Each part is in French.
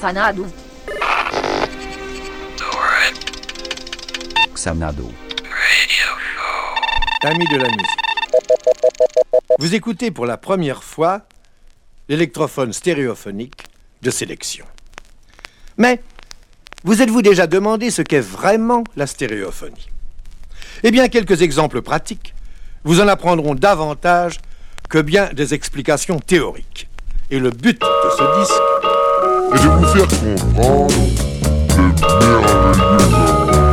Xanadu. Xanadu. Amis de la musique. Vous écoutez pour la première fois l'électrophone stéréophonique de sélection. Mais vous êtes-vous déjà demandé ce qu'est vraiment la stéréophonie? Eh bien, quelques exemples pratiques vous en apprendront davantage que bien des explications théoriques. Et le but de ce disque est de vous faire comprendre les merveilleux de la.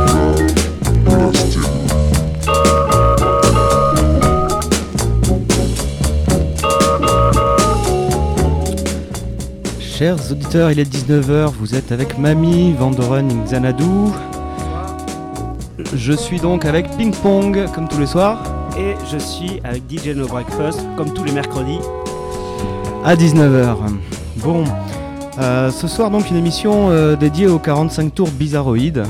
Chers auditeurs, il est 19h, vous êtes avec Mamie, Vandoren Xanadu. Je suis donc avec Ping Pong, comme tous les soirs. Et je suis avec DJ No Breakfast, comme tous les mercredis. À 19h. Bon, euh, ce soir donc une émission euh, dédiée aux 45 tours bizarroïdes.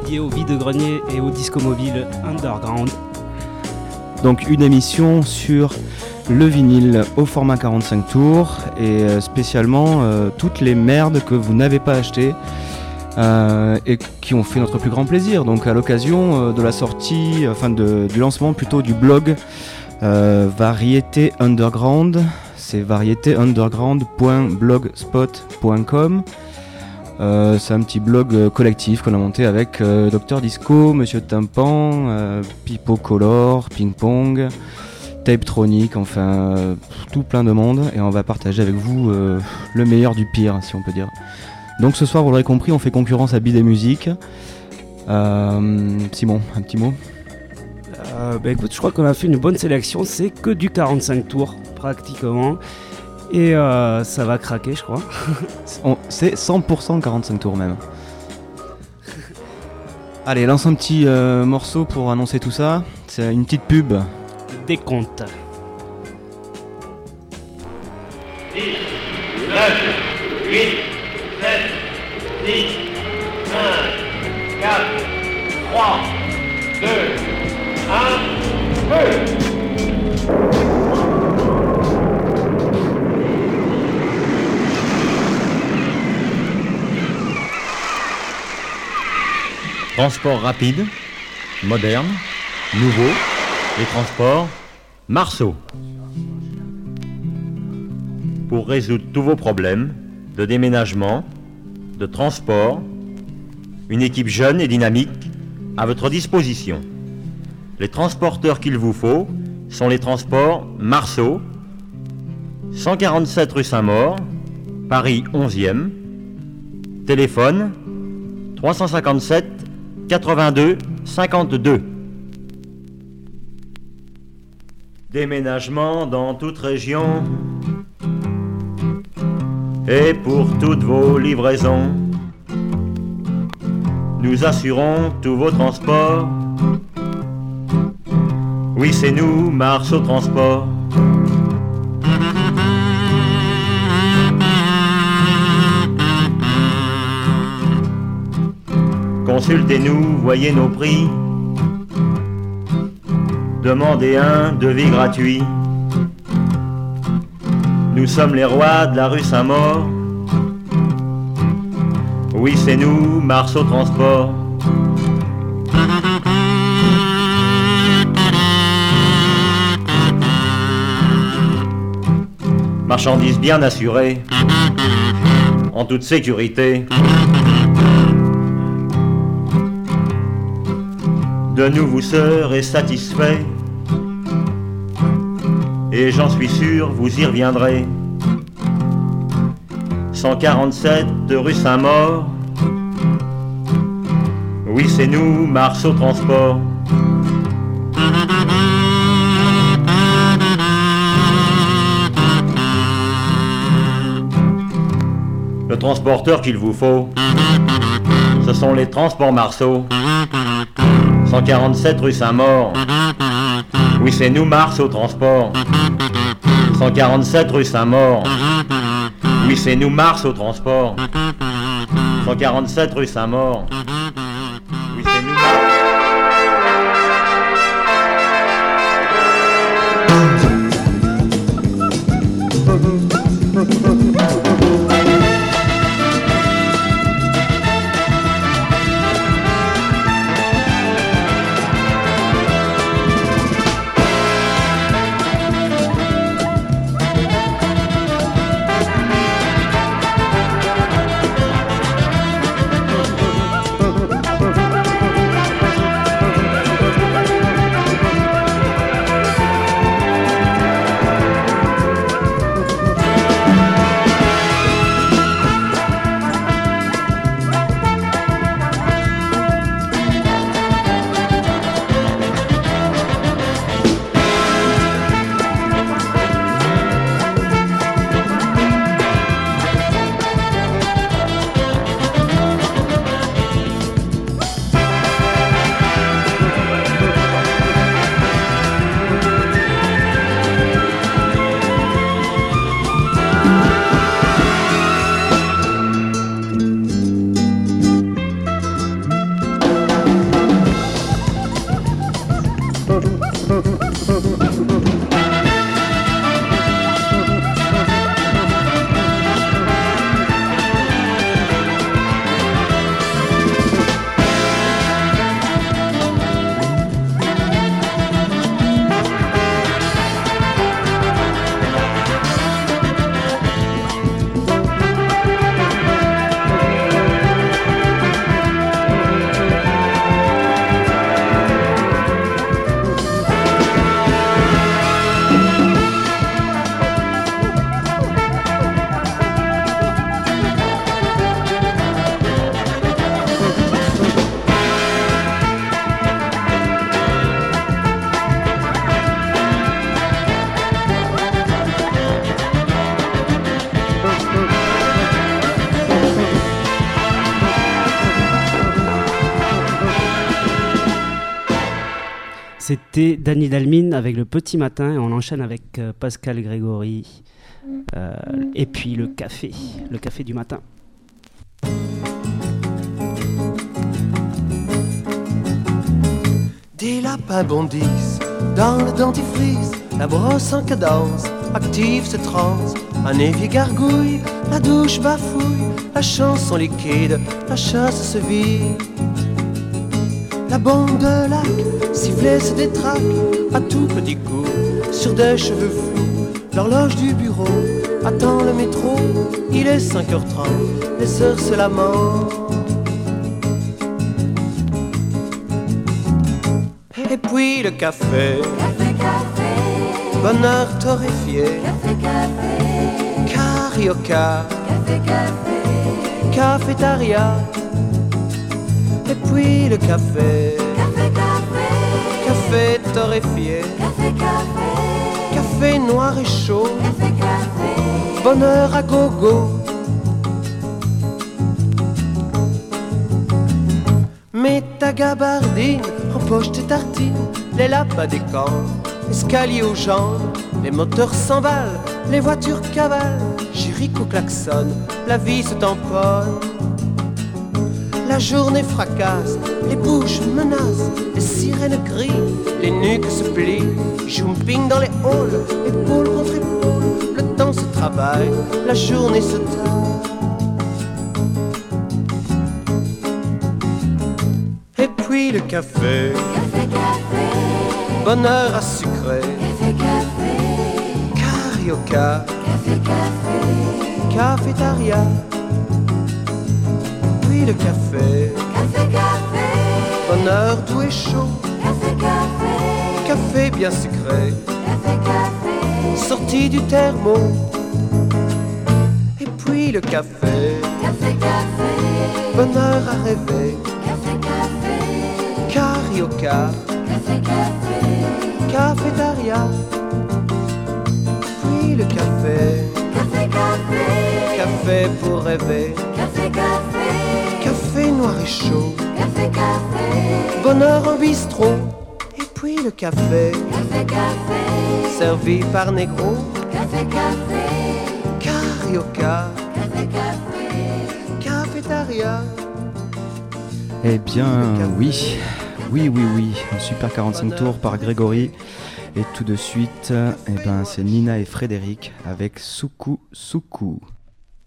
Dédiée au vide-grenier et au disco mobile underground. Donc une émission sur le vinyle au format 45 tours et euh, spécialement toutes les merdes que vous n'avez pas achetées et qui ont fait notre plus grand plaisir. Donc à l'occasion de la sortie, enfin de- du lancement plutôt du blog Variété Underground, c'est variétéunderground.blogspot.com. Euh, c'est un petit blog euh, collectif qu'on a monté avec euh, Docteur Disco, Monsieur Tympan, euh, Pipo Color, Ping Pong, Tapetronic, enfin euh, tout plein de monde et on va partager avec vous euh, le meilleur du pire si on peut dire. Donc ce soir vous l'aurez compris on fait concurrence à Bidet Musique. Simon, un petit mot? Euh, bah écoute, je crois qu'on a fait une bonne sélection. C'est que du 45 tours, pratiquement. Et euh, ça va craquer, je crois. C'est 100% 45 tours même. Allez, lance un petit euh, morceau pour annoncer tout ça. C'est une petite pub. Décompte.「Transport rapide, moderne, nouveau, les transports Marceau. Pour résoudre tous vos problèmes de déménagement, de transport, une équipe jeune et dynamique à votre disposition. Les transporteurs qu'il vous faut sont les transports Marceau, 147 rue Saint-Maur, Paris 11e, téléphone 357 82 52. Déménagement dans toute région. Et pour toutes vos livraisons, nous assurons tous vos transports. Oui, c'est nous, Marceau Transport. Consultez-nous, voyez nos prix. Demandez un devis gratuit. Nous sommes les rois de la rue Saint-Maur. Oui, c'est nous, Marceau Transport. Marchandises bien assurées, en toute sécurité. De nous vous serez satisfait. Et j'en suis sûr, vous y reviendrez. 147 rue Saint-Maur. Oui, c'est nous, Marceau Transport. Le transporteur qu'il vous faut, ce sont les transports Marceau. 147 rue Saint-Maur. Oui, c'est nous, Mars au transport. 147 rue Saint-Maur. Oui, c'est nous, Mars au transport. 147 rue Saint-Maur. C'était Danny Dalmine avec le petit matin et on enchaîne avec euh, Pascal Grégory. Euh, et puis le café, le café du matin. Des lapins bondissent dans le dentifrice, la brosse en cadence, active se transe, un évier gargouille, la douche bafouille, la chanson liquide, la chasse se vide. La bande de lac, sifflet se détraque, à tout petit coup, sur des cheveux flous. L'horloge du bureau attend le métro, il est 5h30, les heures se lamentent. Et puis le café, bonheur torréfié, carioca, cafétaria. Et puis le café, café torréfié, café noir et chaud, bonheur à gogo. Mets ta gabardine, empoche tes tartines, les lapins des camps, escalier aux jambes, les moteurs s'emballent, les voitures cavalent, Jéricho klaxonne, la vie se tamponne. La journée fracasse, les bouches menacent, les sirènes crient, les nuques se plient, jumping dans les halls, épaule contre épaule, le temps se travaille, la journée se taille. Et puis le café, bonheur à sucrer, carioca, cafétaria, puis le café, bonheur doux et chaud, café bien sucré, sorti du thermo, et puis le café, bonheur à rêver, carioca, cafétaria, puis le café, café pour rêver, café noir et chaud, bonheur en bistrot, et puis le café, servi par négro, carioca, cafétaria. Eh bien, oui. Oui, oui, oui. Un super 45 tours par Grégory. Et tout de suite, eh ben, c'est Nina et Frédéric avec Soukou Soukou.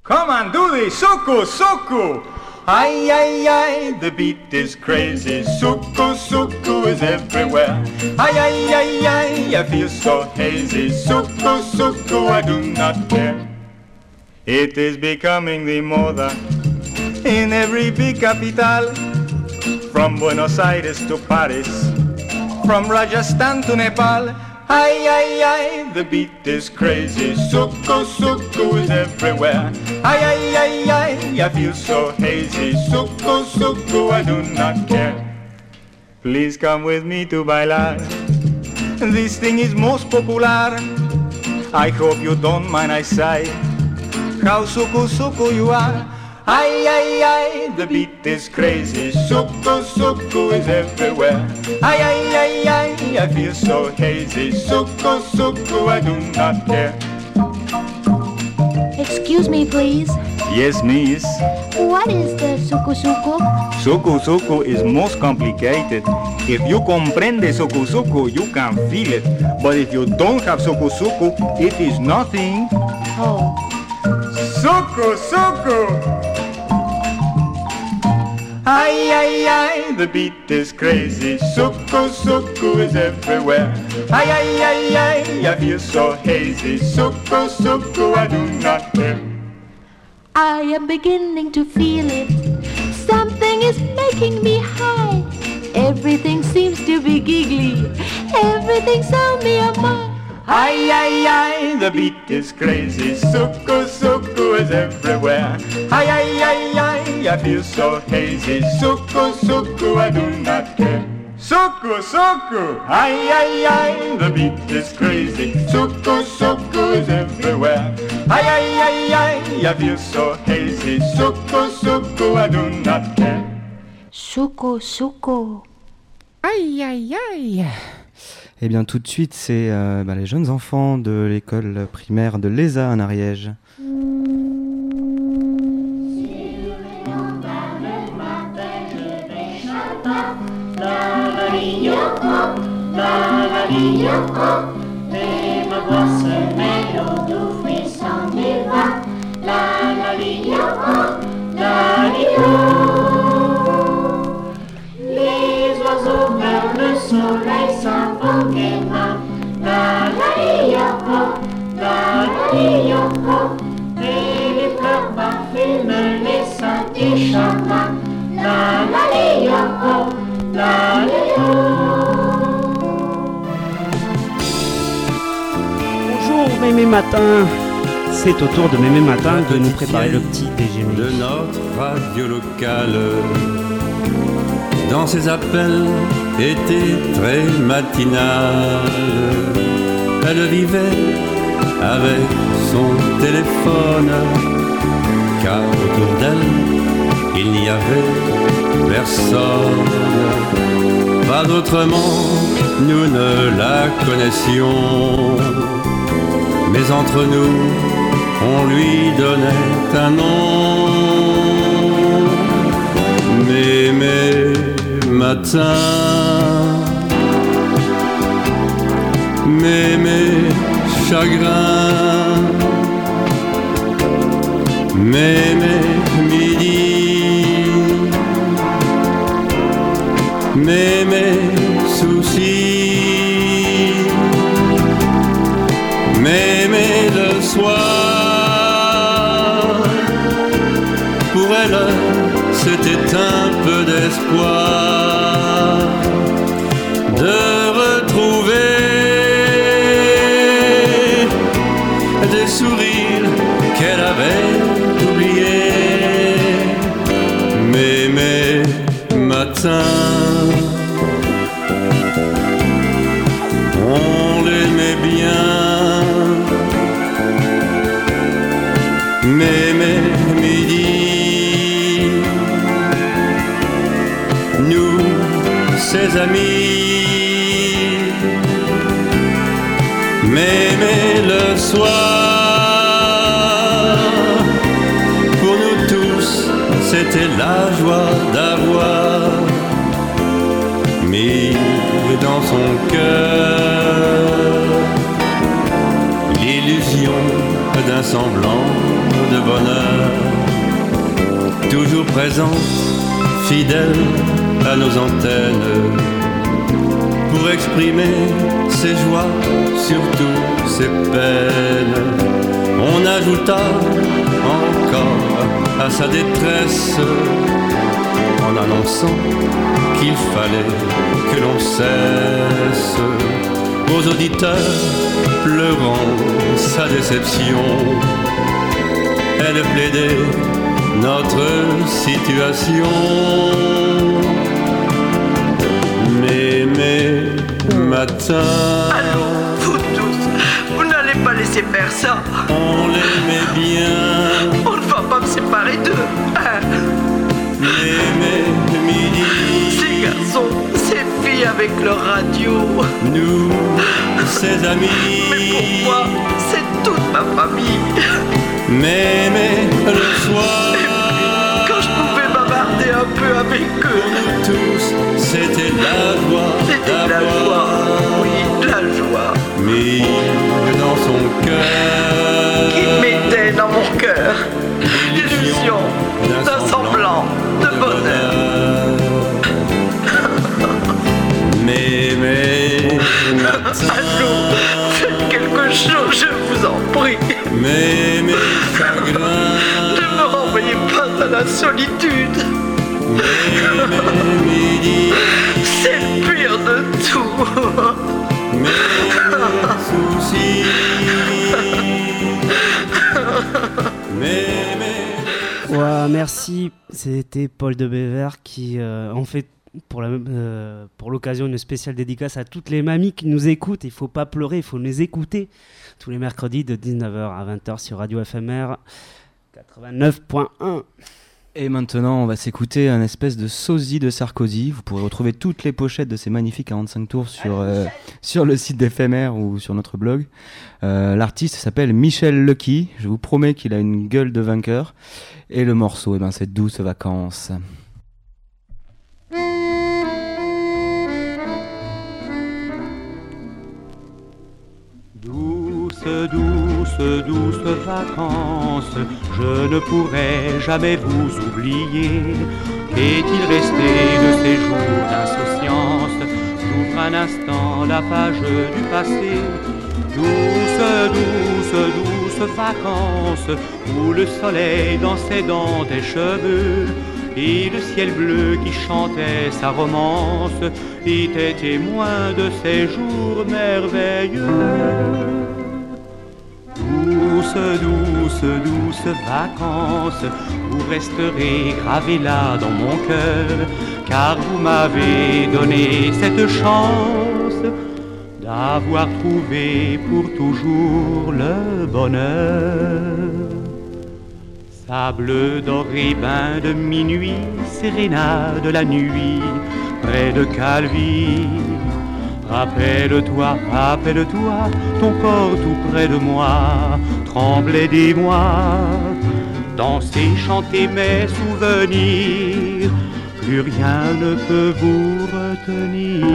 Come on, do this, suku, suku. Ay, ay, ay, the beat is crazy. Suku, suku is everywhere. Ay, ay, ay, ay, I feel so hazy. Suku, suku, I do not care. It is becoming the moda in every big capital. From Buenos Aires to Paris, from Rajasthan to Nepal. Ay, ay, ay, the beat is crazy. Suku, suku is everywhere. Ay, ay, ay, ay, I feel so hazy. Suku, suku, I do not care. Please come with me to bailar. This thing is most popular. I hope you don't mind I say how suku, suku you are. Ay, ay, ay, the beat is crazy. Suku, suku is everywhere. Ay, ay, ay, ay, I feel so hazy. Suku, suku, I do not care. Excuse me, please. Yes, miss. What is the suku suku? Suku, suku is most complicated. If you comprende suku, suku, you can feel it. But if you don't have suku, suku, it is nothing. Oh, Suku, suku. Ay, ay, ay, the beat is crazy. Suku, suku is everywhere. Ay, ay, ay, ay, I feel so hazy. Suku, suku, I do not care. I am beginning to feel it. Something is making me high. Everything seems to be giggly. Everything's on me a mind. Ay, ay, ay, the beat is crazy. Suku, suku is everywhere. Ay, ay, ay, ay, I feel so hazy. Suku, suku, I do not care. Suku, suku, ay, ay, ay, the beat is crazy. Suku, suku is everywhere. Ay, ay, ay, ay, I feel so hazy. Suku, suku, I do not care. Suku suku. Aïe aïe aïe Eh bien, tout de suite, c'est euh, bah, les jeunes enfants de l'école primaire de l'ESA en Ariège. Oiseaux le soleil s'en vont gaiement. La la li yo, la la. Et les fleurs parfument les sentiers charmants. La la li yo, la yo. Bonjour Mémé Matin C'est au tour de Mémé Matin de nous préparer le petit déjeuner. de notre radio locale. Dans ses appels étaient très matinales. Elle vivait avec son téléphone, car autour d'elle, il n'y avait personne. Pas autrement, nous ne la connaissions. Mais entre nous, on lui donnait un nom. Matin, mémé chagrin, mémé midi, mémé soucis. M'aimer le soir, pour elle, c'était un peu d'espoir amis, mais le soir, pour nous tous, c'était la joie d'avoir mis dans son cœur l'illusion d'un semblant de bonheur, toujours présente, fidèle à nos antennes, pour exprimer ses joies, surtout ses peines. On ajouta encore à sa détresse en annonçant qu'il fallait que l'on cesse aux auditeurs pleurant sa déception. Elle plaidait notre situation. Matin, Allô, vous tous, vous n'allez pas laisser faire ça. on l'aimait bien. On ne va pas me séparer d'eux. Hein. Mais, midi, Ces garçons, ces filles avec leur radio. nous, ses amis. Mais pour moi, c'est toute ma famille? Mais, le soir, Quand je pouvais un peu avec eux, nous tous, c'était la joie c'était de la joie. Oui, de la joie. mis dans son cœur Qui mettait dans mon cœur l'illusion d'un semblant de bonheur. Mais, mais, Allô, faites quelque chose, je vous en prie. mais, mais, chagrin, Ne me renvoyez pas à la solitude. C'est le pire de tout. Ouais, merci. C'était Paul de Béver qui euh, en fait euh, pour l'occasion une spéciale dédicace à toutes les mamies qui nous écoutent. Il faut pas pleurer, il faut les écouter tous les mercredis de 19h à 20h sur Radio FMR 89.1. Et maintenant, on va s'écouter un espèce de sosie de Sarkozy. Vous pourrez retrouver toutes les pochettes de ces magnifiques 45 tours sur, euh, sur le site d'éphémère ou sur notre blog. Euh, L'artiste s'appelle Michel Lucky. Je vous promets qu'il a une gueule de vainqueur. Et le morceau, eh ben, c'est Douce Vacances. Douce, douce, douce vacances, je ne pourrai jamais vous oublier. Qu'est-il resté de ces jours d'insouciance? J'ouvre un instant la page du passé. Douce, douce, douce vacances, où le soleil dansait dans tes cheveux. Et le ciel bleu qui chantait sa romance était témoin de ces jours merveilleux. Douce, douce, douce vacances, vous resterez gravés là dans mon cœur, car vous m'avez donné cette chance d'avoir trouvé pour toujours le bonheur. Sable doré, bain de minuit, sérénade de la nuit, près de Calvi. Rappelle-toi, rappelle-toi, ton corps tout près de moi, tremblait des mois. Danser, chanter mes souvenirs, plus rien ne peut vous retenir.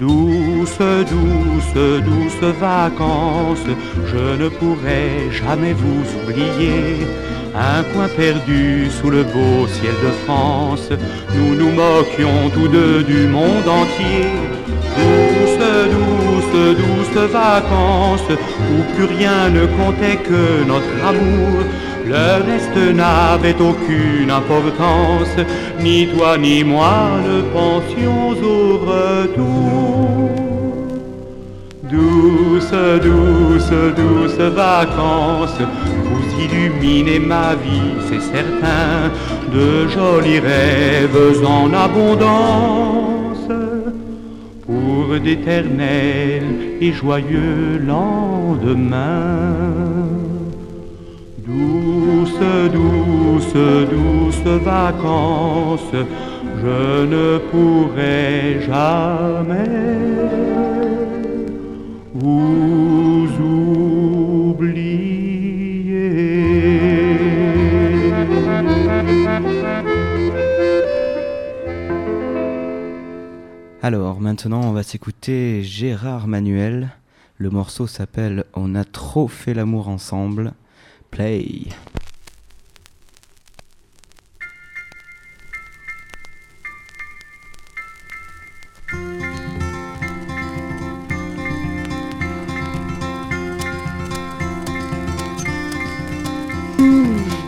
Douce, douce, douce vacances, je ne pourrai jamais vous oublier. Un coin perdu sous le beau ciel de France, nous nous moquions tous deux du monde entier. Douce, douce, douce vacances, où plus rien ne comptait que notre amour. Le reste n'avait aucune importance, ni toi ni moi ne pensions au retour. Douce, douce, douce vacances, vous illuminez ma vie, c'est certain, de jolis rêves en abondance, pour d'éternels et joyeux lendemains. Douce, douce, douce vacances, je ne pourrai jamais vous Alors maintenant on va s'écouter Gérard Manuel. Le morceau s'appelle On a trop fait l'amour ensemble. Play.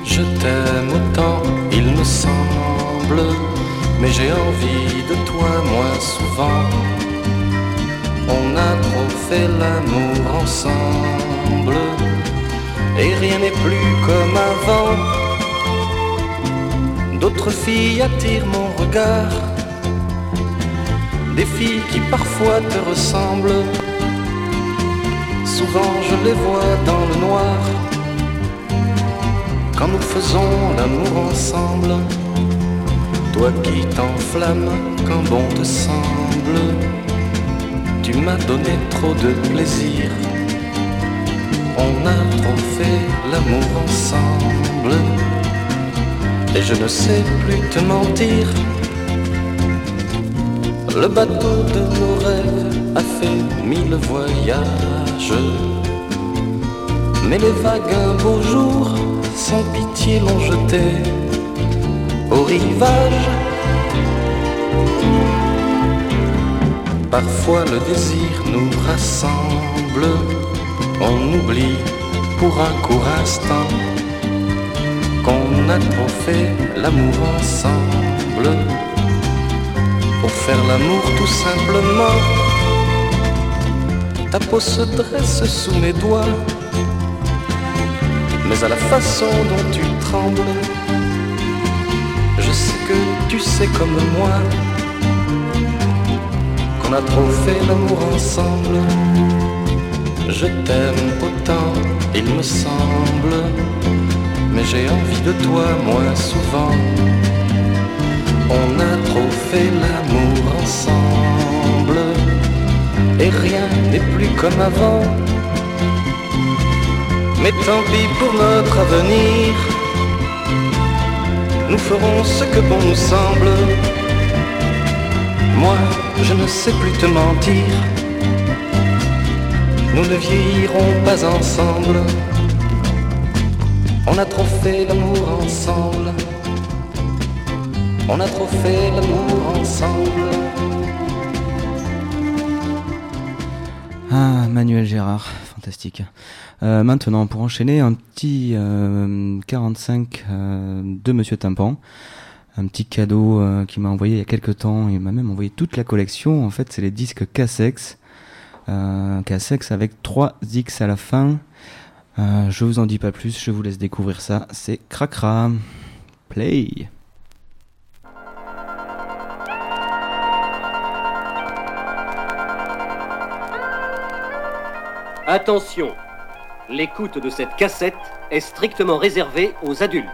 Je t'aime autant, il me semble, mais j'ai envie de toi moins souvent. On a trop fait l'amour ensemble, et rien n'est plus comme avant. D'autres filles attirent mon regard, des filles qui parfois te ressemblent. Souvent je les vois dans le noir quand nous faisons l'amour ensemble. Toi qui t'enflammes quand bon te semble, tu m'as donné trop de plaisir. On a trop fait l'amour ensemble, et je ne sais plus te mentir. Le bateau de nos rêves a fait mille voyages, mais les vagues un beau jour sans pitié l'ont jeté au rivage. Parfois le désir nous rassemble, on oublie pour un court instant qu'on a trop fait l'amour ensemble. Pour faire l'amour tout simplement, ta peau se dresse sous mes doigts mais à la façon dont tu trembles, je sais que tu sais comme moi qu'on a trop fait l'amour ensemble. Je t'aime autant, il me semble, mais j'ai envie de toi moins souvent. On a trop fait l'amour ensemble, et rien n'est plus comme avant. Mais tant pis pour notre avenir, nous ferons ce que bon nous semble. Moi, je ne sais plus te mentir, nous ne vieillirons pas ensemble. On a trop fait l'amour ensemble. On a trop fait l'amour ensemble. Ah, Manuel Gérard, fantastique. Euh, maintenant, pour enchaîner, un petit euh, 45 euh, de Monsieur Tympan. Un petit cadeau euh, qu'il m'a envoyé il y a quelques temps. Il m'a même envoyé toute la collection. En fait, c'est les disques Cassex. Euh, avec 3 X à la fin. Euh, je vous en dis pas plus, je vous laisse découvrir ça. C'est Cracra. Play. Attention, l'écoute de cette cassette est strictement réservée aux adultes.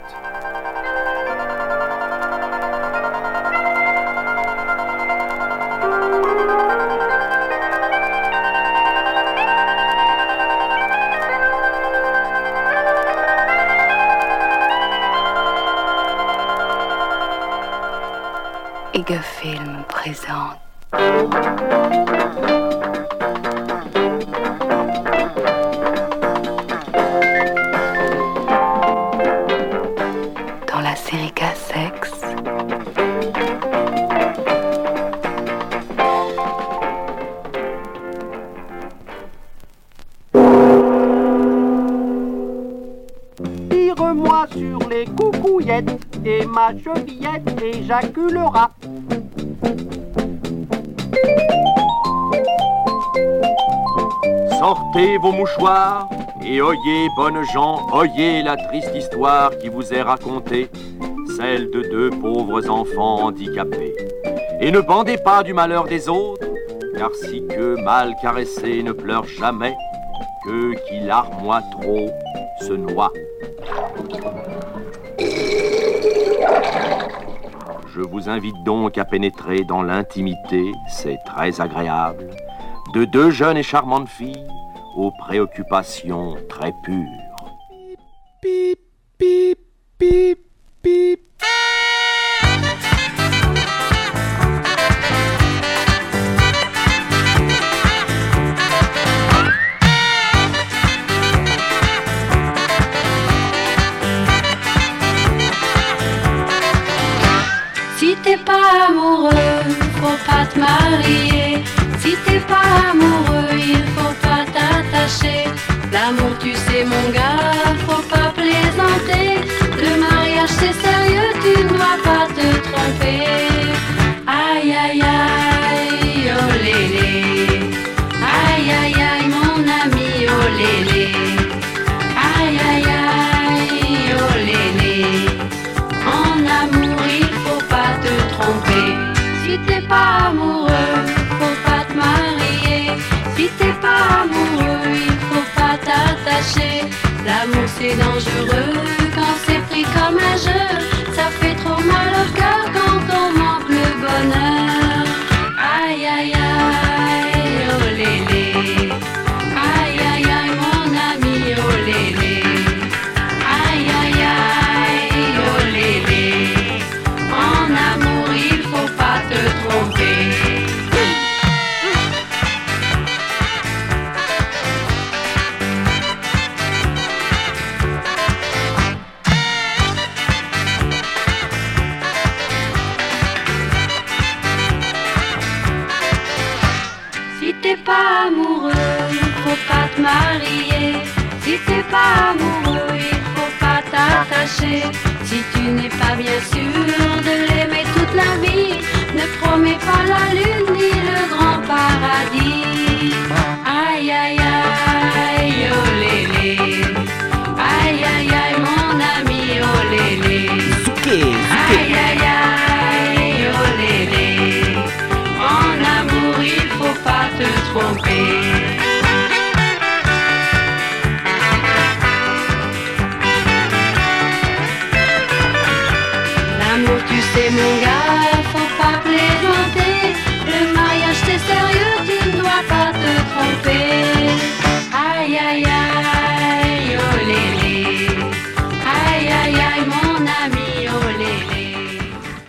gift. Vos mouchoirs et oyez, bonnes gens, oyez la triste histoire qui vous est racontée, celle de deux pauvres enfants handicapés. Et ne bandez pas du malheur des autres, car si que mal caressés ne pleurent jamais, que qui larmoient trop se noient. Je vous invite donc à pénétrer dans l'intimité, c'est très agréable, de deux jeunes et charmantes filles aux préoccupations très pures. Promets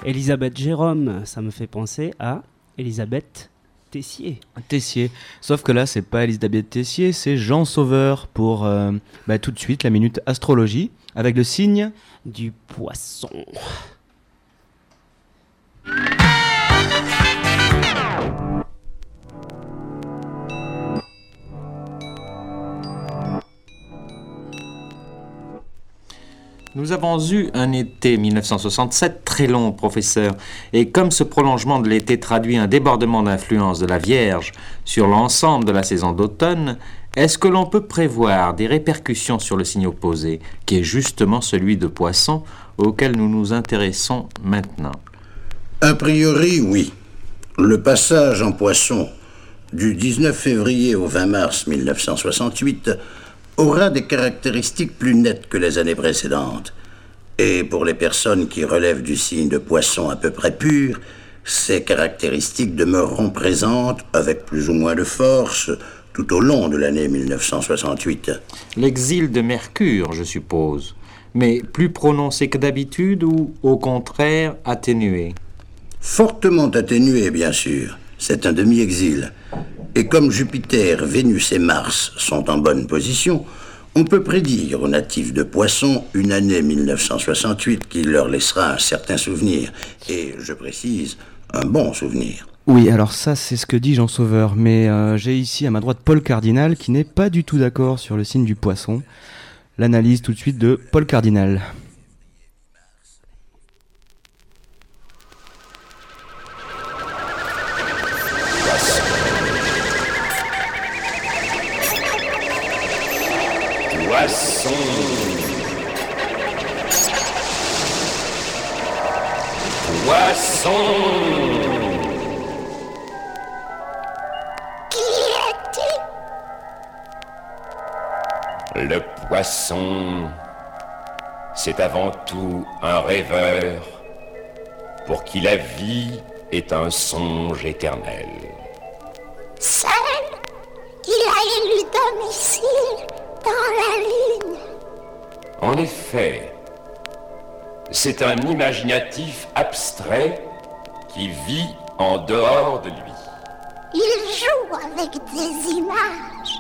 Elisabeth Jérôme, ça me fait penser à Elisabeth Tessier. Tessier. Sauf que là, c'est pas Elisabeth Tessier, c'est Jean Sauveur pour euh, bah, tout de suite la minute astrologie avec le signe du poisson. Nous avons eu un été 1967 très long, professeur, et comme ce prolongement de l'été traduit un débordement d'influence de la Vierge sur l'ensemble de la saison d'automne, est-ce que l'on peut prévoir des répercussions sur le signe opposé, qui est justement celui de Poisson, auquel nous nous intéressons maintenant? A priori, oui. Le passage en Poisson du 19 février au 20 mars 1968 aura des caractéristiques plus nettes que les années précédentes. Et pour les personnes qui relèvent du signe de poisson à peu près pur, ces caractéristiques demeureront présentes avec plus ou moins de force tout au long de l'année 1968. L'exil de Mercure, je suppose, mais plus prononcé que d'habitude ou au contraire atténué? Fortement atténué, bien sûr. C'est un demi-exil. Et comme Jupiter, Vénus et Mars sont en bonne position, on peut prédire aux natifs de Poisson une année 1968 qui leur laissera un certain souvenir. Et, je précise, un bon souvenir. Oui, alors ça c'est ce que dit Jean Sauveur, mais euh, j'ai ici à ma droite Paul Cardinal qui n'est pas du tout d'accord sur le signe du poisson. L'analyse tout de suite de Paul Cardinal. Poisson, c'est avant tout un rêveur pour qui la vie est un songe éternel. Seul, il a élu domicile dans la lune. En effet, c'est un imaginatif abstrait qui vit en dehors de lui. Il joue avec des images,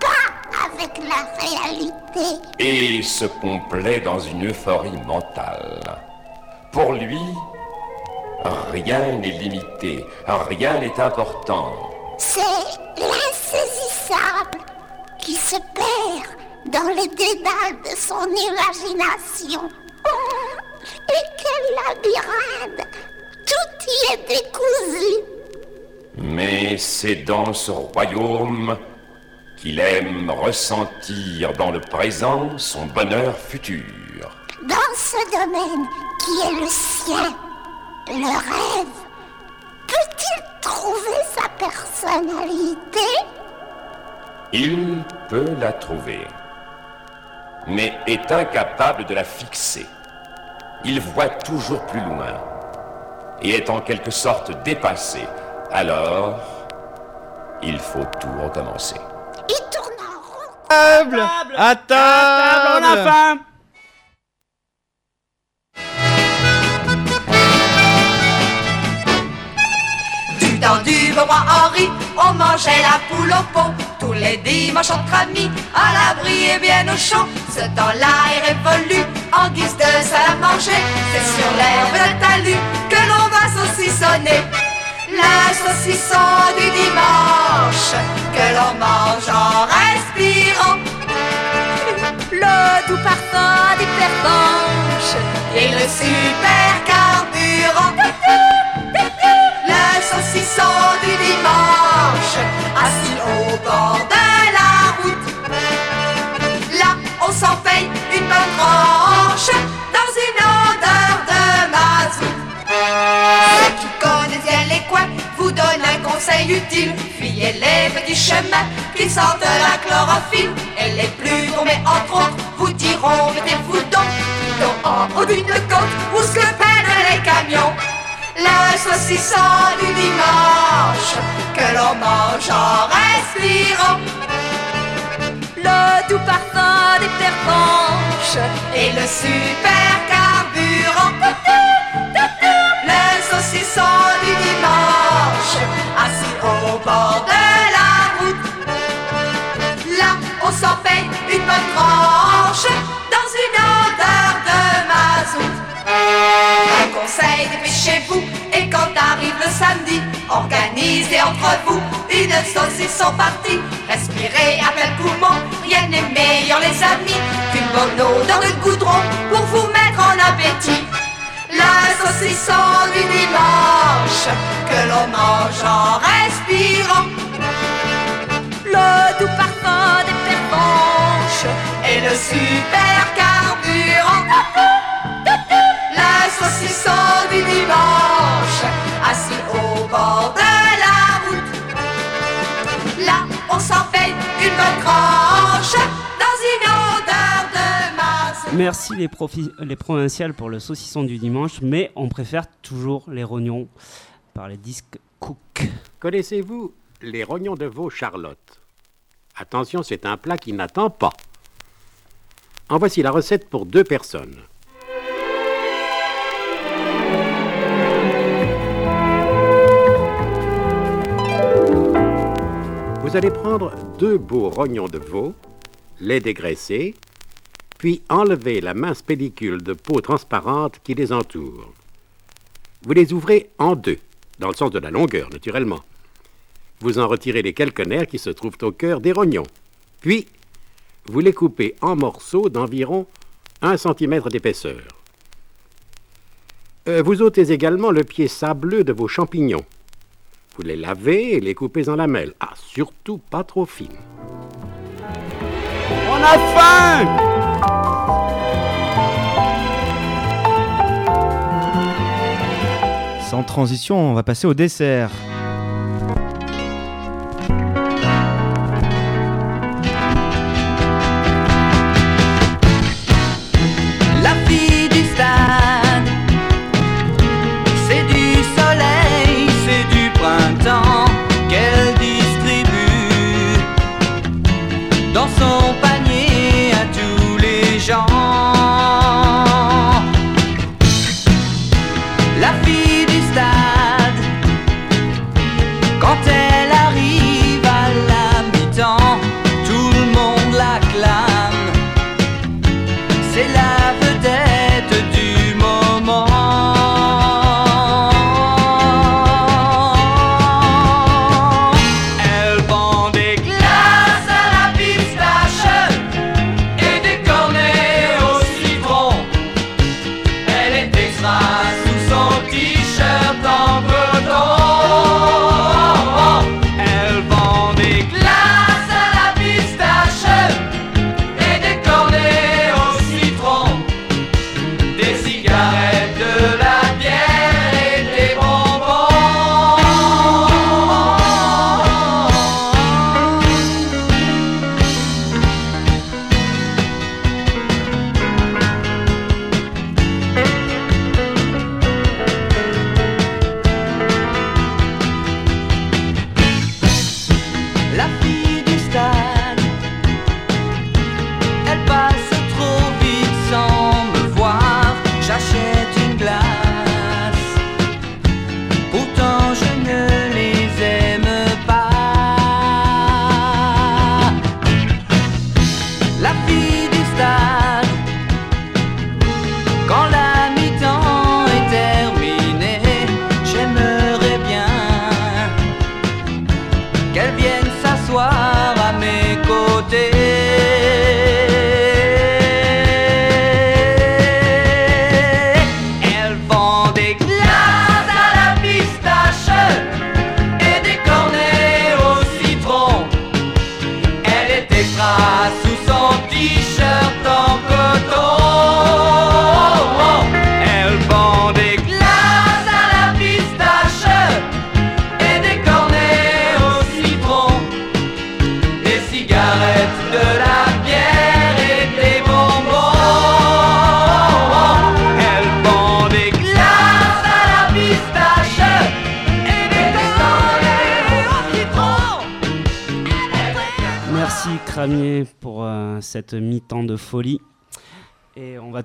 pas avec la réalité. et se complaît dans une euphorie mentale. Pour lui, rien n'est limité, rien n'est important. C'est l'insaisissable qui se perd dans les dédales de son imagination. Oh, et quel labyrinthe Tout y est décousu. Mais c'est dans ce royaume qu'il aime ressentir dans le présent son bonheur futur. Dans ce domaine qui est le sien, le rêve, peut-il trouver sa personnalité? Il peut la trouver, mais est incapable de la fixer. Il voit toujours plus loin et est en quelque sorte dépassé. Alors, il faut tout recommencer. Table À table on a faim Du temps du roi Henri, on mangeait la poule au pot. Tous les dimanches entre amis, à l'abri et bien au chaud. Ce temps-là est révolu, en guise de salle à manger. C'est sur l'herbe de talus que l'on va saucissonner. Le saucisson du dimanche, que l'on mange en respirant. Le doux parfum des pervenches et le super carburant. Le saucisson du dimanche, assis au bord de la route. Là, on s'en paye une bonne tranche vous donnent un conseil utile. Fuyez les petits chemins qui sortent la chlorophylle. Et les plus tombés, entre autres, vous diront mettez-vous donc plutôt en haut d'une côte où se peinent les camions. Le saucisson du dimanche que l'on mange en respirant. Le doux parfum des pervenches et le super carburant. Le de la route. Là, on s'en paye une bonne tranche dans une odeur de mazout. Un conseil, dépêchez-vous et quand arrive le samedi, organisez entre vous une saucisson partie. Respirez à plein poumon, rien n'est meilleur les amis qu'une bonne odeur de goudron pour vous mettre en appétit. La saucisson du dimanche que l'on mange en respirant. Le doux parfum des pervenches et le super carburant. La saucisson du dimanche, assis au bord de la route. Là, on s'en paye une bonne tranche Merci les, provinciales pour le saucisson du dimanche, mais on préfère toujours les rognons par les disques Cook. Connaissez-vous les rognons de veau Charlotte? Attention, c'est un plat qui n'attend pas. En voici la recette pour deux personnes. Vous allez prendre deux beaux rognons de veau, les dégraisser, puis enlever la mince pellicule de peau transparente qui les entoure. Vous les ouvrez en deux, dans le sens de la longueur, naturellement. Vous en retirez les quelques nerfs qui se trouvent au cœur des rognons. Puis, vous les coupez en morceaux d'environ 1 cm d'épaisseur. Euh, vous ôtez également le pied sableux de vos champignons. Vous les lavez et les coupez en lamelles. Ah, surtout pas trop fines. On a faim Sans transition, on va passer au dessert.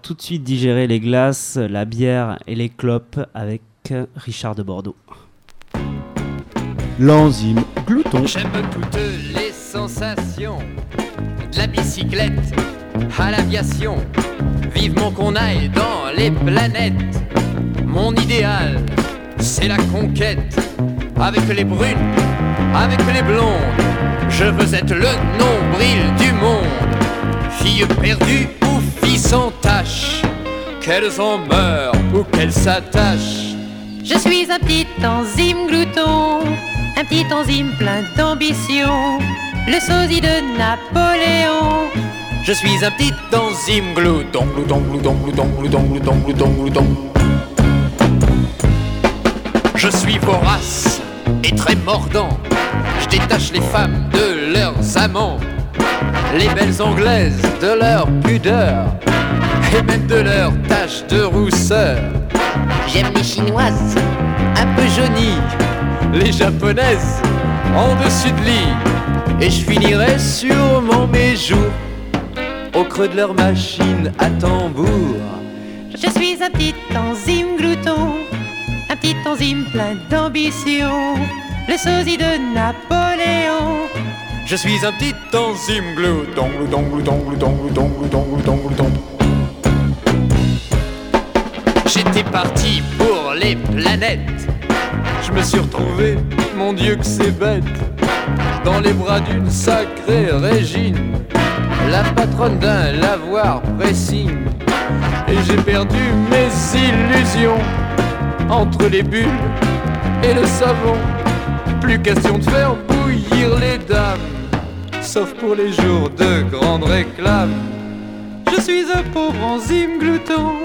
Tout de suite digérer les glaces, la bière et les clopes avec Richard de Bordeaux. L'enzyme glouton. J'aime toutes les sensations de la bicyclette à l'aviation. Vivement qu'on aille dans les planètes. Mon idéal, c'est la conquête. Avec les brunes, avec les blondes. Je veux être le nombril du monde. Fille perdue ou fille sans Qu'elles en meurent ou qu'elles s'attachent. Je suis un petit enzyme glouton, un petit enzyme plein d'ambition, le sosie de Napoléon. Je suis un petit enzyme glouton, glouton, glouton, glouton, glouton, glouton, glouton, glouton. Je suis vorace et très mordant. Je détache les femmes de leurs amants, les belles anglaises de leur pudeur, et même de leur tache de rousseur. J'aime les chinoises, un peu jaunies, les japonaises, en dessus de lit, et je finirai sûrement mes jours au creux de leur machine à tambour. Je suis un petit enzyme glouton, un petit enzyme plein d'ambition, le sosie de Napoléon. Je suis un petit enzyme glouton, glouton, glouton, glouton, glouton, glouton, glouton, glouton. J'étais parti pour les planètes. Je me suis retrouvé, mon Dieu que c'est bête, dans les bras d'une sacrée Régine, la patronne d'un lavoir pressing. Et j'ai perdu mes illusions entre les bulles et le savon. Plus question de faire bouillir les dames, sauf pour les jours de grande réclame. Je suis un pauvre enzyme glouton,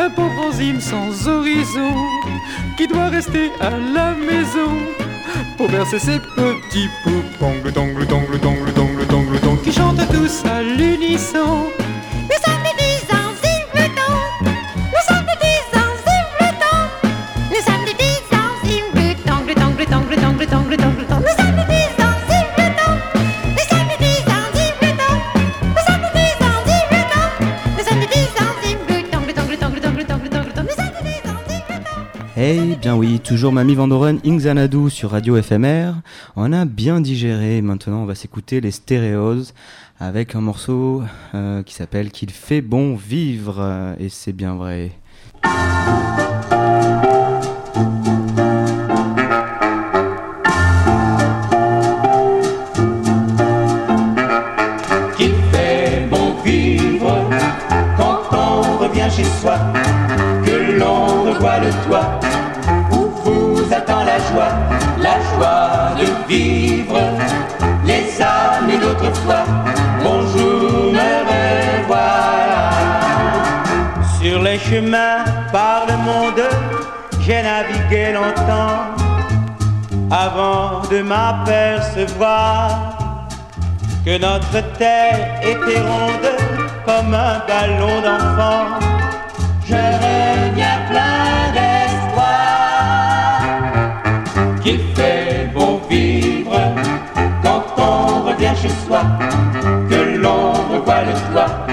un pauvre enzyme sans horizon, qui doit rester à la maison pour bercer ses petits poupons. Glouton, glouton, glouton, glouton, glouton, glouton, qui chantent tous à l'unisson. Oui, toujours Mamie Vandoren, Inxanadu sur Radio FMR. On a bien digéré, maintenant on va s'écouter les stéréos avec un morceau euh, qui s'appelle Qu'il fait bon vivre, et c'est bien vrai. qu'il fait bon vivre quand on revient chez soi, que l'on revoit le toit de vivre, les amis d'autrefois, bonjour, me revoilà. Sur les chemins par le monde, j'ai navigué longtemps avant de m'apercevoir que notre terre était ronde comme un ballon d'enfant. Que l'on revoit le toit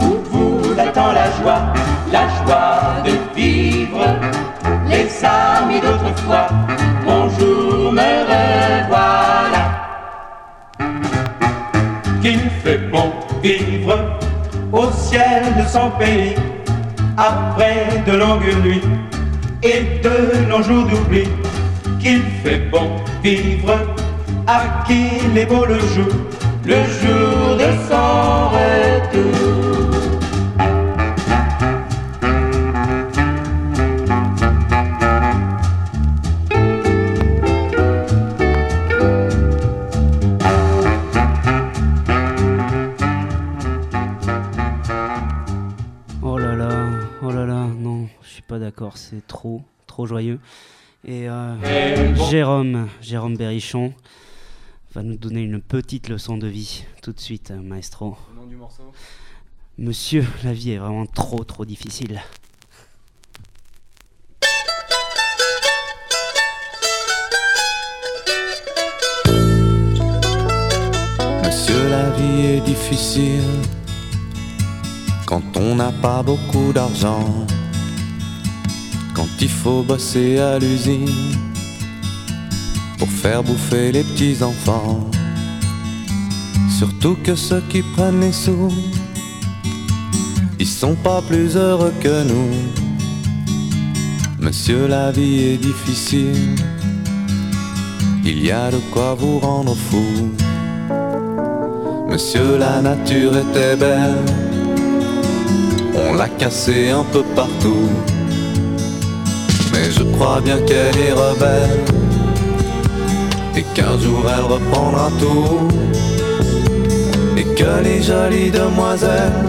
où vous attend la joie, la joie de vivre, les amis d'autrefois. Bonjour, me revoilà. Qu'il fait bon vivre au ciel de son pays après de longues nuits et de longs jours d'oubli. Qu'il fait bon vivre à qui il est beau le jour, le jour de son retour. Oh là là, oh là là, non, je suis pas d'accord, c'est trop, trop joyeux. Et euh, Jérôme, Jérôme Berrichon va nous donner une petite leçon de vie tout de suite, maestro. nom du morceau Monsieur, la vie est vraiment trop, trop difficile. Monsieur, la vie est difficile quand on n'a pas beaucoup d'argent, quand il faut bosser à l'usine pour faire bouffer les petits enfants. Surtout que ceux qui prennent les sous, ils sont pas plus heureux que nous. Monsieur, la vie est difficile. Il y a de quoi vous rendre fou. Monsieur, la nature était belle. On l'a cassée un peu partout. Mais je crois bien qu'elle est rebelle. Et qu'un jour elle reprendra tout. Et que les jolies demoiselles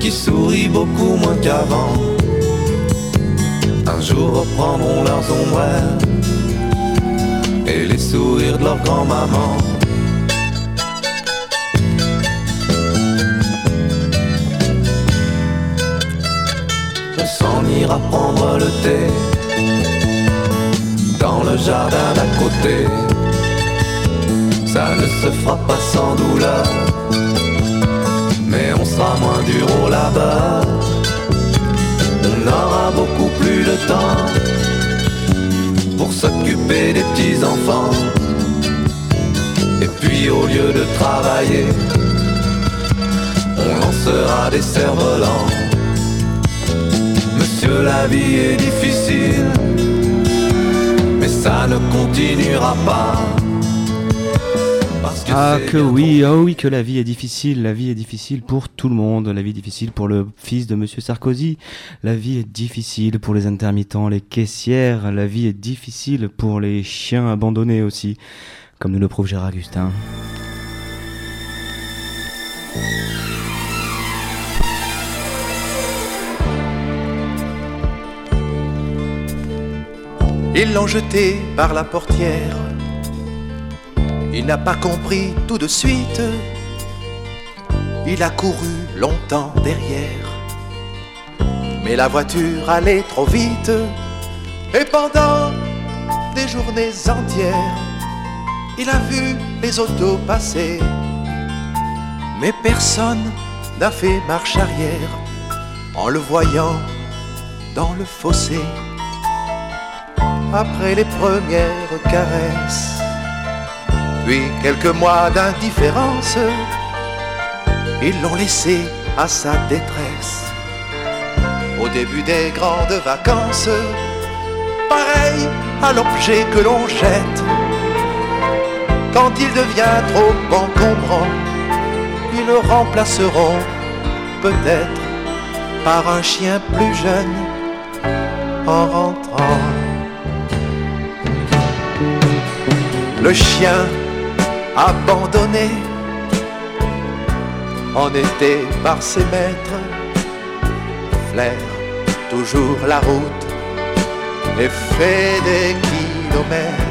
qui sourient beaucoup moins qu'avant, un jour reprendront leurs ombrelles et les sourires de leur grand-maman. On s'en ira prendre le thé le jardin d'à côté. Ça ne se fera pas sans douleur, mais on sera moins dur au là-bas. On aura beaucoup plus de temps pour s'occuper des petits enfants. Et puis au lieu de travailler, on lancera des cerfs-volants. Monsieur, la vie est difficile, ça ne continuera pas. Parce que Ah que oui, ah oui que la vie est difficile, la vie est difficile pour tout le monde, la vie est difficile pour le fils de monsieur Sarkozy, la vie est difficile pour les intermittents, les caissières, la vie est difficile pour les chiens abandonnés aussi, comme nous le prouve Gérard Augustin. Ils l'ont jeté par la portière. Il n'a pas compris tout de suite. Il a couru longtemps derrière. Mais la voiture allait trop vite. Et pendant des journées entières, il a vu les autos passer. Mais personne n'a fait marche arrière en le voyant dans le fossé après les premières caresses. Puis quelques mois d'indifférence, ils l'ont laissé à sa détresse. Au début des grandes vacances, pareil à l'objet que l'on jette. Quand il devient trop encombrant, ils le remplaceront peut-être par un chien plus jeune en rentrant. Le chien abandonné en été par ses maîtres flaire toujours la route et fait des kilomètres.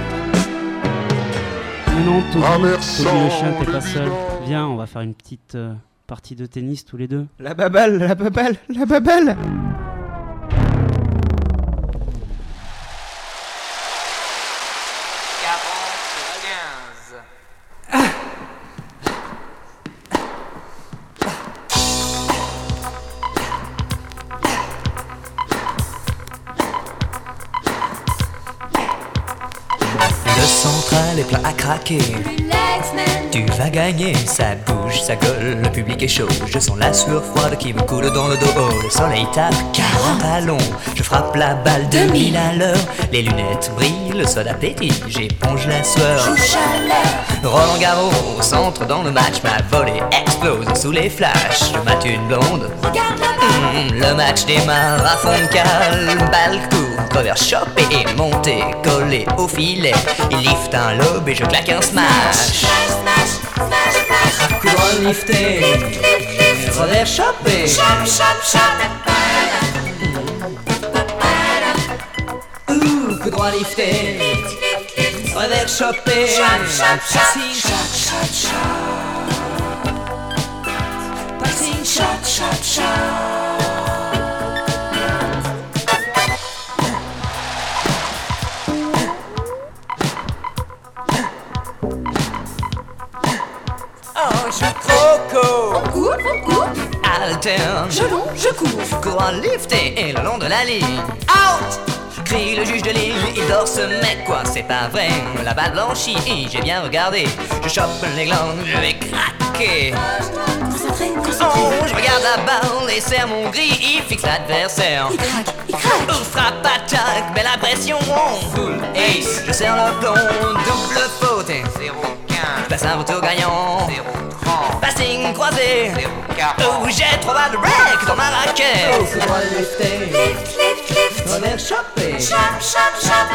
Mais non, Toby, Toby le chien, t'es pas seul. Viens, on va faire une petite euh, partie de tennis tous les deux. La baballe, la baballe, la baballe ça bouge, ça colle, le public est chaud. Je sens la sueur froide qui me coule dans le dos. Oh, le soleil tape 40 à long. Je frappe la balle de 1000 à l'heure. Les lunettes brillent, le sol appétit. J'éponge la sueur. Roland Garros, au centre dans le match. Ma volée explose sous les flashs. Je mate une blonde. Hum, le match démarre à fond de cale. Balle court, revers chopé et monté, collé au filet. Il lift un lobe et je claque un smash. Couronne liftée, revers chopé. Ouh, coup droit lifté, revers chopé. Passing, Passing shot, shot, shot. Croco. On court, on. Alterne. Je longe, je cours. Courant lifté et le long de la ligne. Out. crie le juge de l'île, il dort ce mec quoi, c'est pas vrai. La balle blanchie, j'ai bien regardé. Je chope les glandes, je vais craquer. Oh, je regarde la balle et serre mon gris, il fixe l'adversaire. Il craque, il craque. Ouf, frappe, attaque, belle impression. Full ace, je serre le plomb, double faute. 0 15. Je passe un retour gagnant. 0 30. Passing croisé. 0 40. Oh, j'ai trois balles de break dans ma raquette. Oh, c'est droit lifté. Lift, lift, lift. Revers chopé. Chop, chop, chop.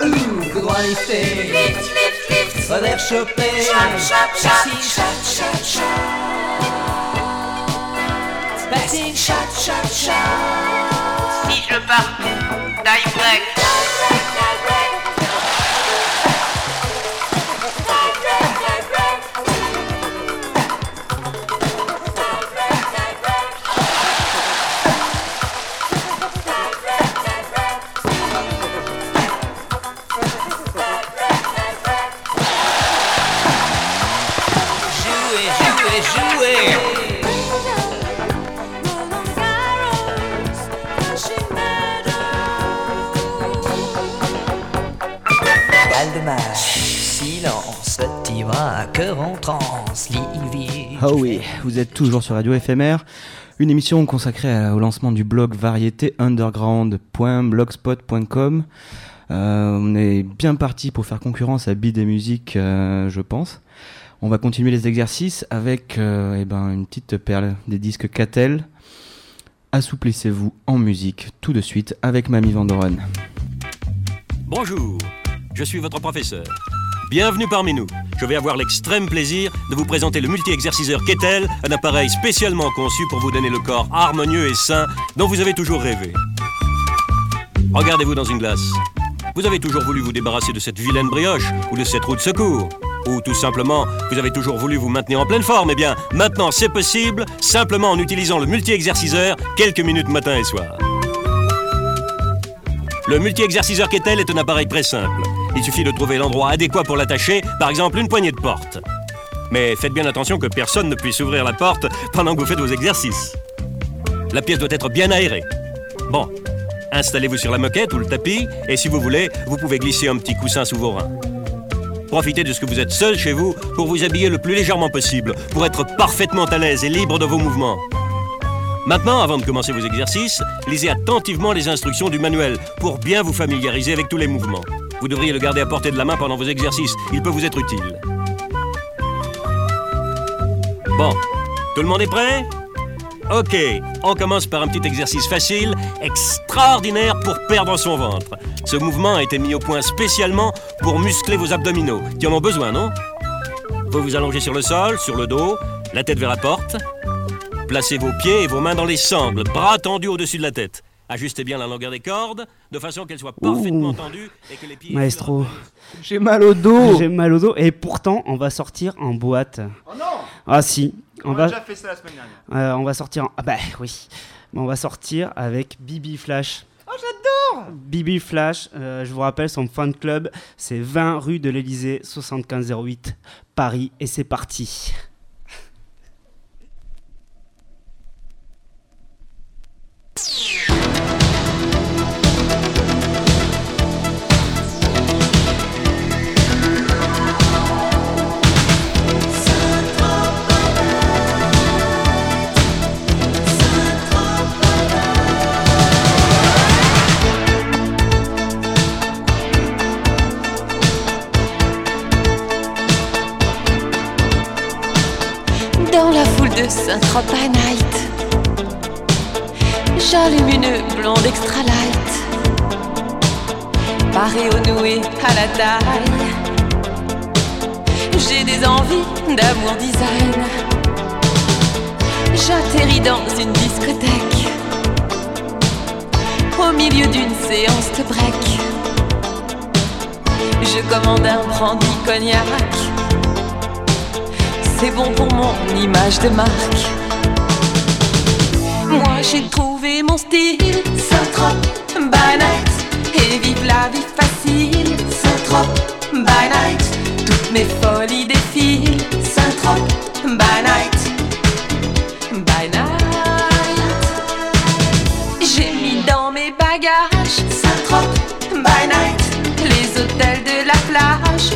Ouh, coup droit lifté. Lift, lift, lift. Revers chopé. Chop, chop, chop. Passing Chop, chop, chop. Passing Chop, chop, chop. Si je pars, die break. Petit bras, cœur en transe. Ah oui, vous êtes toujours sur Radio FMR, une émission consacrée à- au lancement du blog variété underground.blogspot.com. Euh, on est bien parti pour faire concurrence à Bid et Musique, euh, je pense. On va continuer les exercices avec euh, eh ben, une petite perle des disques Catel. Assouplissez-vous en musique tout de suite avec Mamie Vandoren. Bonjour, je suis votre professeur. Bienvenue parmi nous. Je vais avoir l'extrême plaisir de vous présenter le multi-exerciceur Kettel, un appareil spécialement conçu pour vous donner le corps harmonieux et sain dont vous avez toujours rêvé. Regardez-vous dans une glace. Vous avez toujours voulu vous débarrasser de cette vilaine brioche ou de cette roue de secours. Ou tout simplement, vous avez toujours voulu vous maintenir en pleine forme. Eh bien, maintenant c'est possible, simplement en utilisant le multi-exerciceur quelques minutes matin et soir. Le multi-exerciceur Kettel est un appareil très simple. Il suffit de trouver l'endroit adéquat pour l'attacher, par exemple une poignée de porte. Mais faites bien attention que personne ne puisse ouvrir la porte pendant que vous faites vos exercices. La pièce doit être bien aérée. Bon, installez-vous sur la moquette ou le tapis, et si vous voulez, vous pouvez glisser un petit coussin sous vos reins. Profitez de ce que vous êtes seul chez vous pour vous habiller le plus légèrement possible, pour être parfaitement à l'aise et libre de vos mouvements. Maintenant, avant de commencer vos exercices, lisez attentivement les instructions du manuel pour bien vous familiariser avec tous les mouvements. Vous devriez le garder à portée de la main pendant vos exercices, il peut vous être utile. Bon, tout le monde est prêt? Ok, on commence par un petit exercice facile, extraordinaire pour perdre son ventre. Ce mouvement a été mis au point spécialement pour muscler vos abdominaux, qui en ont besoin, non? Vous vous allongez sur le sol, sur le dos, la tête vers la porte. Placez vos pieds et vos mains dans les sangles, bras tendus au-dessus de la tête. Ajustez bien la longueur des cordes, de façon qu'elles soient parfaitement tendues et que les pieds... Maestro. J'ai mal au dos. J'ai mal au dos. Et pourtant, on va sortir en boîte. Oh non Ah si. On, a déjà fait ça la semaine dernière. Euh, on va sortir en... Ah bah oui. On va sortir avec Bibi Flash. Oh j'adore Bibi Flash, euh, je vous rappelle, son fan club, c'est 20 rue de l'Elysée, 7508, Paris. Et c'est parti. Night, j'allume une blonde extra light. Parée au noué à la taille, j'ai des envies d'amour design. J'atterris dans une discothèque, au milieu d'une séance de break. Je commande un brandy cognac c'est bon pour mon image de marque. Moi j'ai trouvé mon style, sans trop Night, Et vive la vie facile, sans trop Night, Toutes mes folies défilent, sans trop Night. J'ai mis dans mes bagages, sans trop Night, Les hôtels de la plage,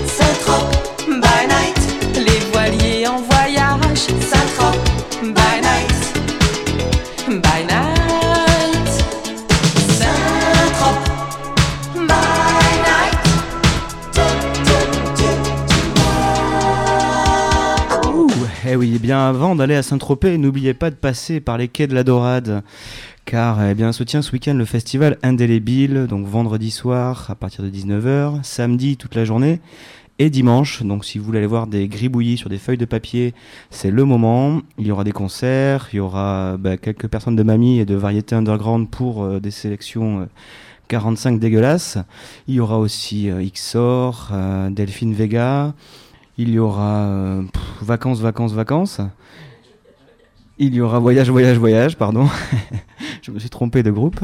oui, eh bien avant d'aller à Saint-Tropez, n'oubliez pas de passer par les quais de la Dorade. Car eh bien, se tient ce week-end le festival Indélébile, donc vendredi soir à partir de 19h, samedi toute la journée et dimanche. Donc si vous voulez aller voir des gribouillis sur des feuilles de papier, c'est le moment. Il y aura des concerts, il y aura bah, quelques personnes de mamie et de variété underground pour euh, des sélections euh, 45 dégueulasses. Il y aura aussi euh, XOR, euh, Delphine Vega. Il y aura euh, Vacances, Vacances, Vacances. Il y aura Voyage, Voyage, Voyage, pardon. Je me suis trompé de groupe.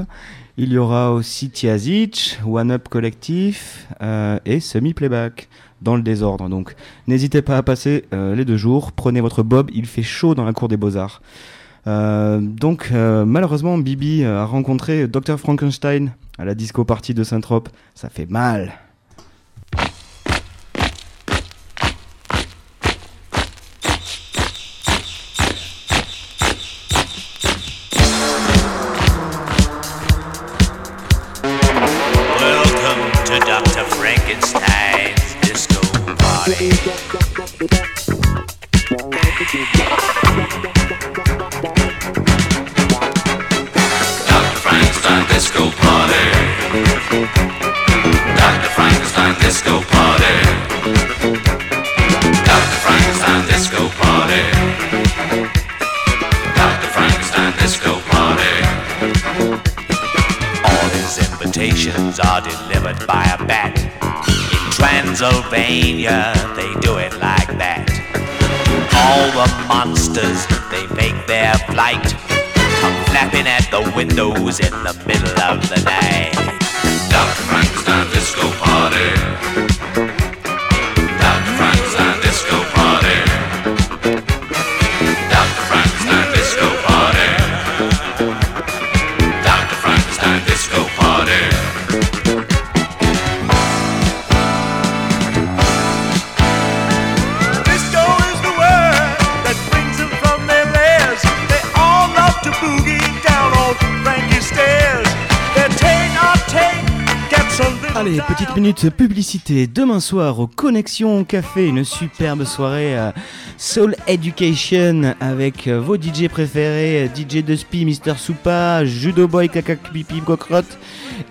Il y aura aussi Tiazic, One Up Collectif euh, et Semi Playback dans le désordre. Donc n'hésitez pas à passer euh, les deux jours. Prenez votre bob, il fait chaud dans la cour des beaux-arts. Euh, donc euh, malheureusement Bibi a rencontré Dr Frankenstein à la disco party de Saint-Trope. Ça fait mal. Bat. In Transylvania, they do it like that. All the monsters, they make their flight. Come flapping at the windows in the middle of the night. Dr. Frankenstein Disco Party. Petite minute publicité. Demain soir au Café, une superbe soirée Soul Education avec euh, vos DJ préférés, euh, DJ Dusty, Mister Soupa, Judo Boy, Kaka Pipi,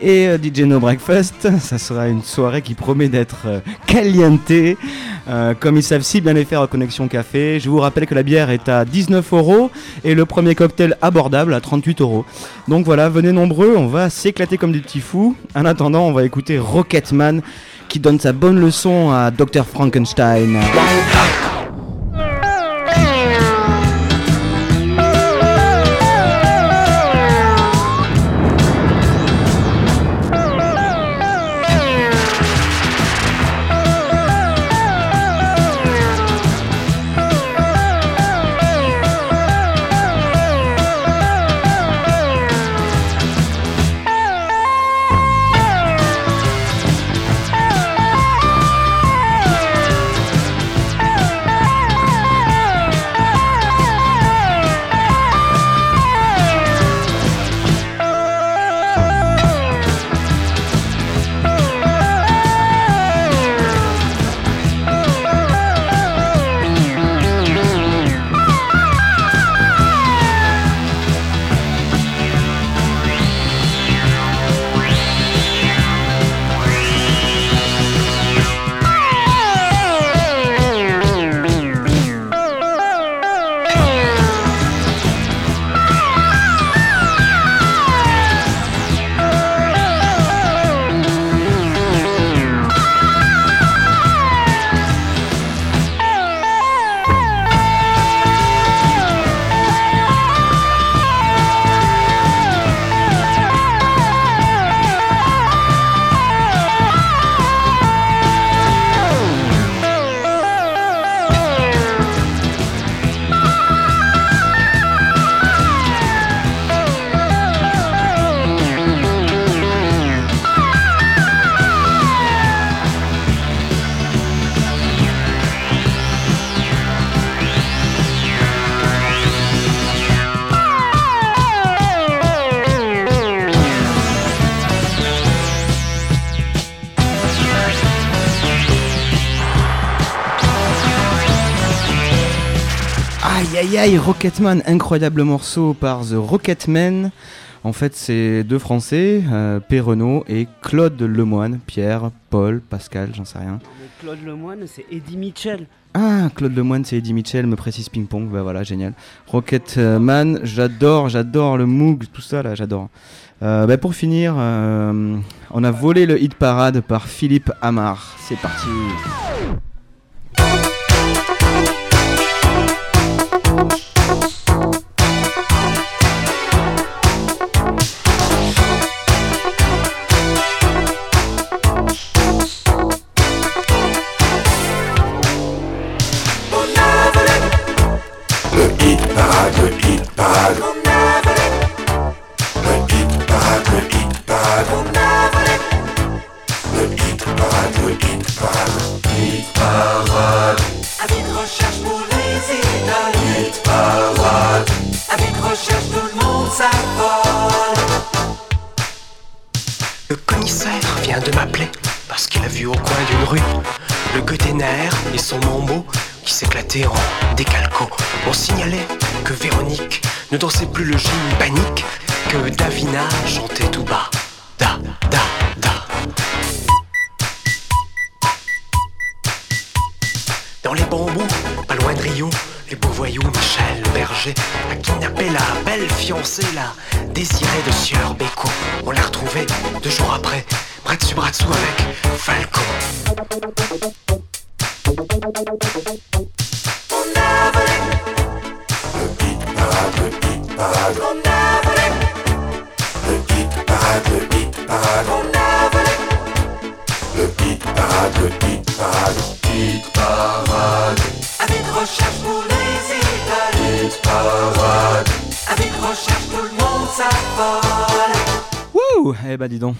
et euh, DJ No Breakfast. Ça sera une soirée qui promet d'être euh, caliente, euh, comme ils savent si bien les faire au Connexion Café. Je vous rappelle que la bière est à 19 euros et le premier cocktail abordable à 38 euros. Donc voilà, venez nombreux, on va s'éclater comme des petits fous. En attendant, on va écouter Rocketman qui donne sa bonne leçon à Dr Frankenstein. Rocketman, incroyable morceau par The Rocketmen. En fait, c'est deux Français, euh, Renault et Claude Lemoine. Pierre, Paul, Pascal, j'en sais rien. Mais Claude Lemoine, c'est Eddie Mitchell. Ah, Claude Lemoine, c'est Eddie Mitchell, me précise Ping Pong. Bah voilà, génial. Rocketman, j'adore, j'adore le Moog, tout ça là, j'adore. Euh, bah, pour finir, euh, on a volé le hit parade par Philippe Amar. C'est parti. Ne dansait plus le gym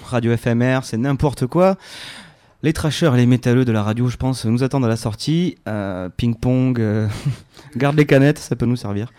Radio FMR, c'est n'importe quoi. Les trashers et les métalleux de la radio, je pense, nous attendent à la sortie. Euh, Ping-pong, euh, garde les canettes, ça peut nous servir.